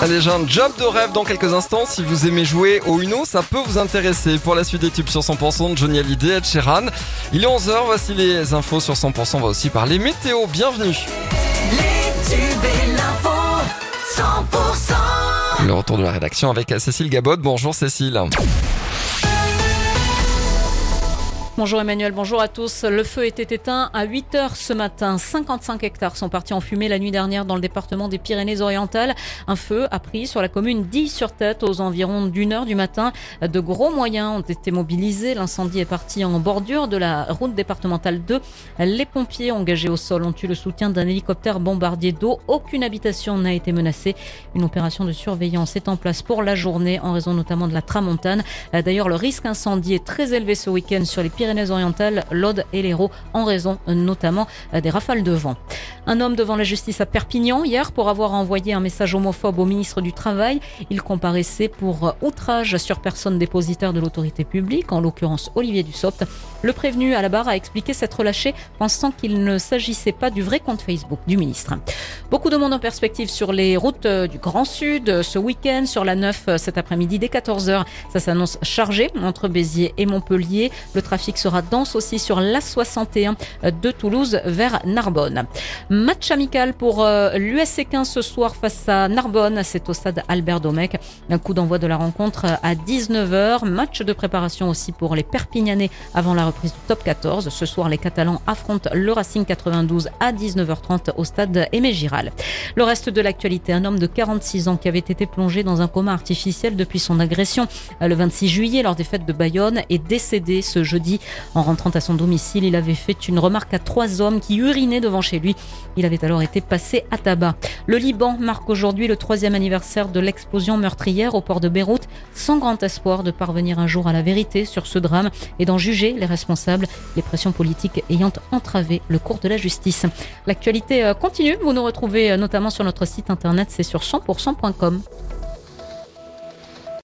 Allez, un job de rêve dans quelques instants. Si vous aimez jouer au Uno, ça peut vous intéresser. Pour la suite des tubes sur 100% de Johnny Hallyday, Ed Sheeran. Il est 11h, voici les infos sur 100%. On va aussi parler météo. Bienvenue. Les tubes et l'info 100% Le retour de la rédaction avec Cécile Gabot. Bonjour Cécile. Bonjour Emmanuel, bonjour à tous. Le feu était éteint à 8 heures ce matin. 55 hectares sont partis en fumée la nuit dernière dans le département des Pyrénées-Orientales. Un feu a pris sur la commune 10 sur tête aux environs d'une heure du matin. De gros moyens ont été mobilisés. L'incendie est parti en bordure de la route départementale 2. Les pompiers engagés au sol ont eu le soutien d'un hélicoptère bombardier d'eau. Aucune habitation n'a été menacée. Une opération de surveillance est en place pour la journée en raison notamment de la tramontane. D'ailleurs, le risque incendie est très élevé ce week-end sur les Pyrénées Pyrénées-Orientales, l'Aude et l'Hérault, en raison notamment des rafales de vent. Un homme devant la justice à Perpignan hier pour avoir envoyé un message homophobe au ministre du Travail. Il comparaissait pour outrage sur personne dépositaire de l'autorité publique, en l'occurrence Olivier Dussopt. Le prévenu à la barre a expliqué s'être lâché, pensant qu'il ne s'agissait pas du vrai compte Facebook du ministre. Beaucoup de monde en perspective sur les routes du Grand Sud ce week-end, sur la 9 cet après-midi dès 14h. Ça s'annonce chargé entre Béziers et Montpellier. Le trafic sera dense aussi sur l'A61 de Toulouse vers Narbonne. Match amical pour euh, l'USC 15 ce soir face à Narbonne. C'est au stade Albert Domecq. Un coup d'envoi de la rencontre à 19h. Match de préparation aussi pour les Perpignanais avant la reprise du top 14. Ce soir, les Catalans affrontent le Racing 92 à 19h30 au stade Aimé Giral. Le reste de l'actualité, un homme de 46 ans qui avait été plongé dans un coma artificiel depuis son agression le 26 juillet lors des fêtes de Bayonne est décédé ce jeudi. En rentrant à son domicile, il avait fait une remarque à trois hommes qui urinaient devant chez lui. Il avait alors été passé à tabac. Le Liban marque aujourd'hui le troisième anniversaire de l'explosion meurtrière au port de Beyrouth, sans grand espoir de parvenir un jour à la vérité sur ce drame et d'en juger les responsables, les pressions politiques ayant entravé le cours de la justice. L'actualité euh, continue, vous nous retrouvez euh, notamment sur notre site internet, c'est sur 100%.com.